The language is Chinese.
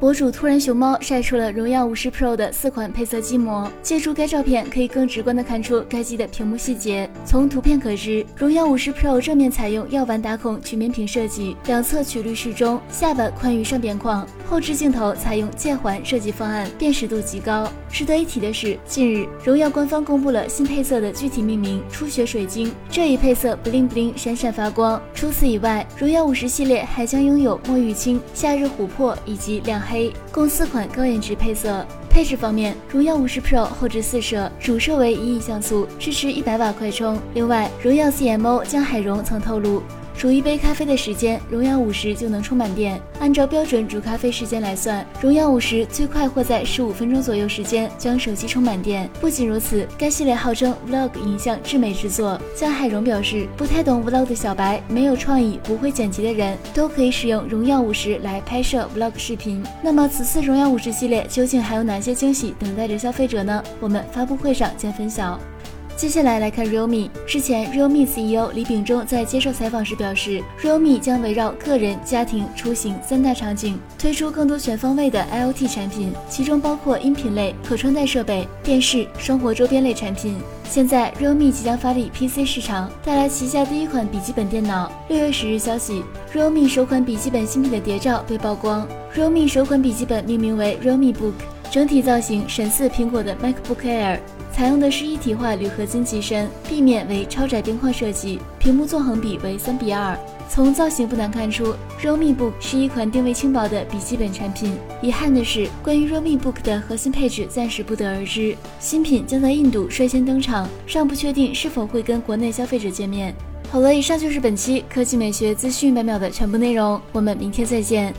博主突然熊猫晒出了荣耀五十 Pro 的四款配色机模，借助该照片可以更直观的看出该机的屏幕细节。从图片可知，荣耀五十 Pro 正面采用药丸打孔曲面屏设计，两侧曲率适中，下巴宽于上边框。后置镜头采用键环设计方案，辨识度极高。值得一提的是，近日荣耀官方公布了新配色的具体命名——初雪水晶。这一配色 bling bling 闪闪发光。除此以外，荣耀五十系列还将拥有墨玉青、夏日琥珀以及亮。黑共四款高颜值配色。配置方面，荣耀五十 Pro 后置四摄，主摄为一亿像素，支持一百瓦快充。另外，荣耀 CMO 江海荣曾透露。煮一杯咖啡的时间，荣耀五十就能充满电。按照标准煮咖啡时间来算，荣耀五十最快会在十五分钟左右时间将手机充满电。不仅如此，该系列号称 Vlog 影像至美之作。江海荣表示，不太懂 Vlog 的小白、没有创意、不会剪辑的人都可以使用荣耀五十来拍摄 Vlog 视频。那么，此次荣耀五十系列究竟还有哪些惊喜等待着消费者呢？我们发布会上见分晓。接下来来看 Realme。之前，Realme CEO 李秉忠在接受采访时表示，Realme 将围绕个人、家庭、出行三大场景，推出更多全方位的 IoT 产品，其中包括音频类、可穿戴设备、电视、生活周边类产品。现在，Realme 即将发力 PC 市场，带来旗下第一款笔记本电脑。六月十日消息，Realme 首款笔记本新品的谍照被曝光。Realme 首款笔记本命名为 Realme Book，整体造型神似苹果的 MacBook Air。采用的是一体化铝合金机身，壁面为超窄边框设计，屏幕纵横比为三比二。从造型不难看出，Realme Book 是一款定位轻薄的笔记本产品。遗憾的是，关于 Realme Book 的核心配置暂时不得而知。新品将在印度率先登场，尚不确定是否会跟国内消费者见面。好了，以上就是本期科技美学资讯百秒的全部内容，我们明天再见。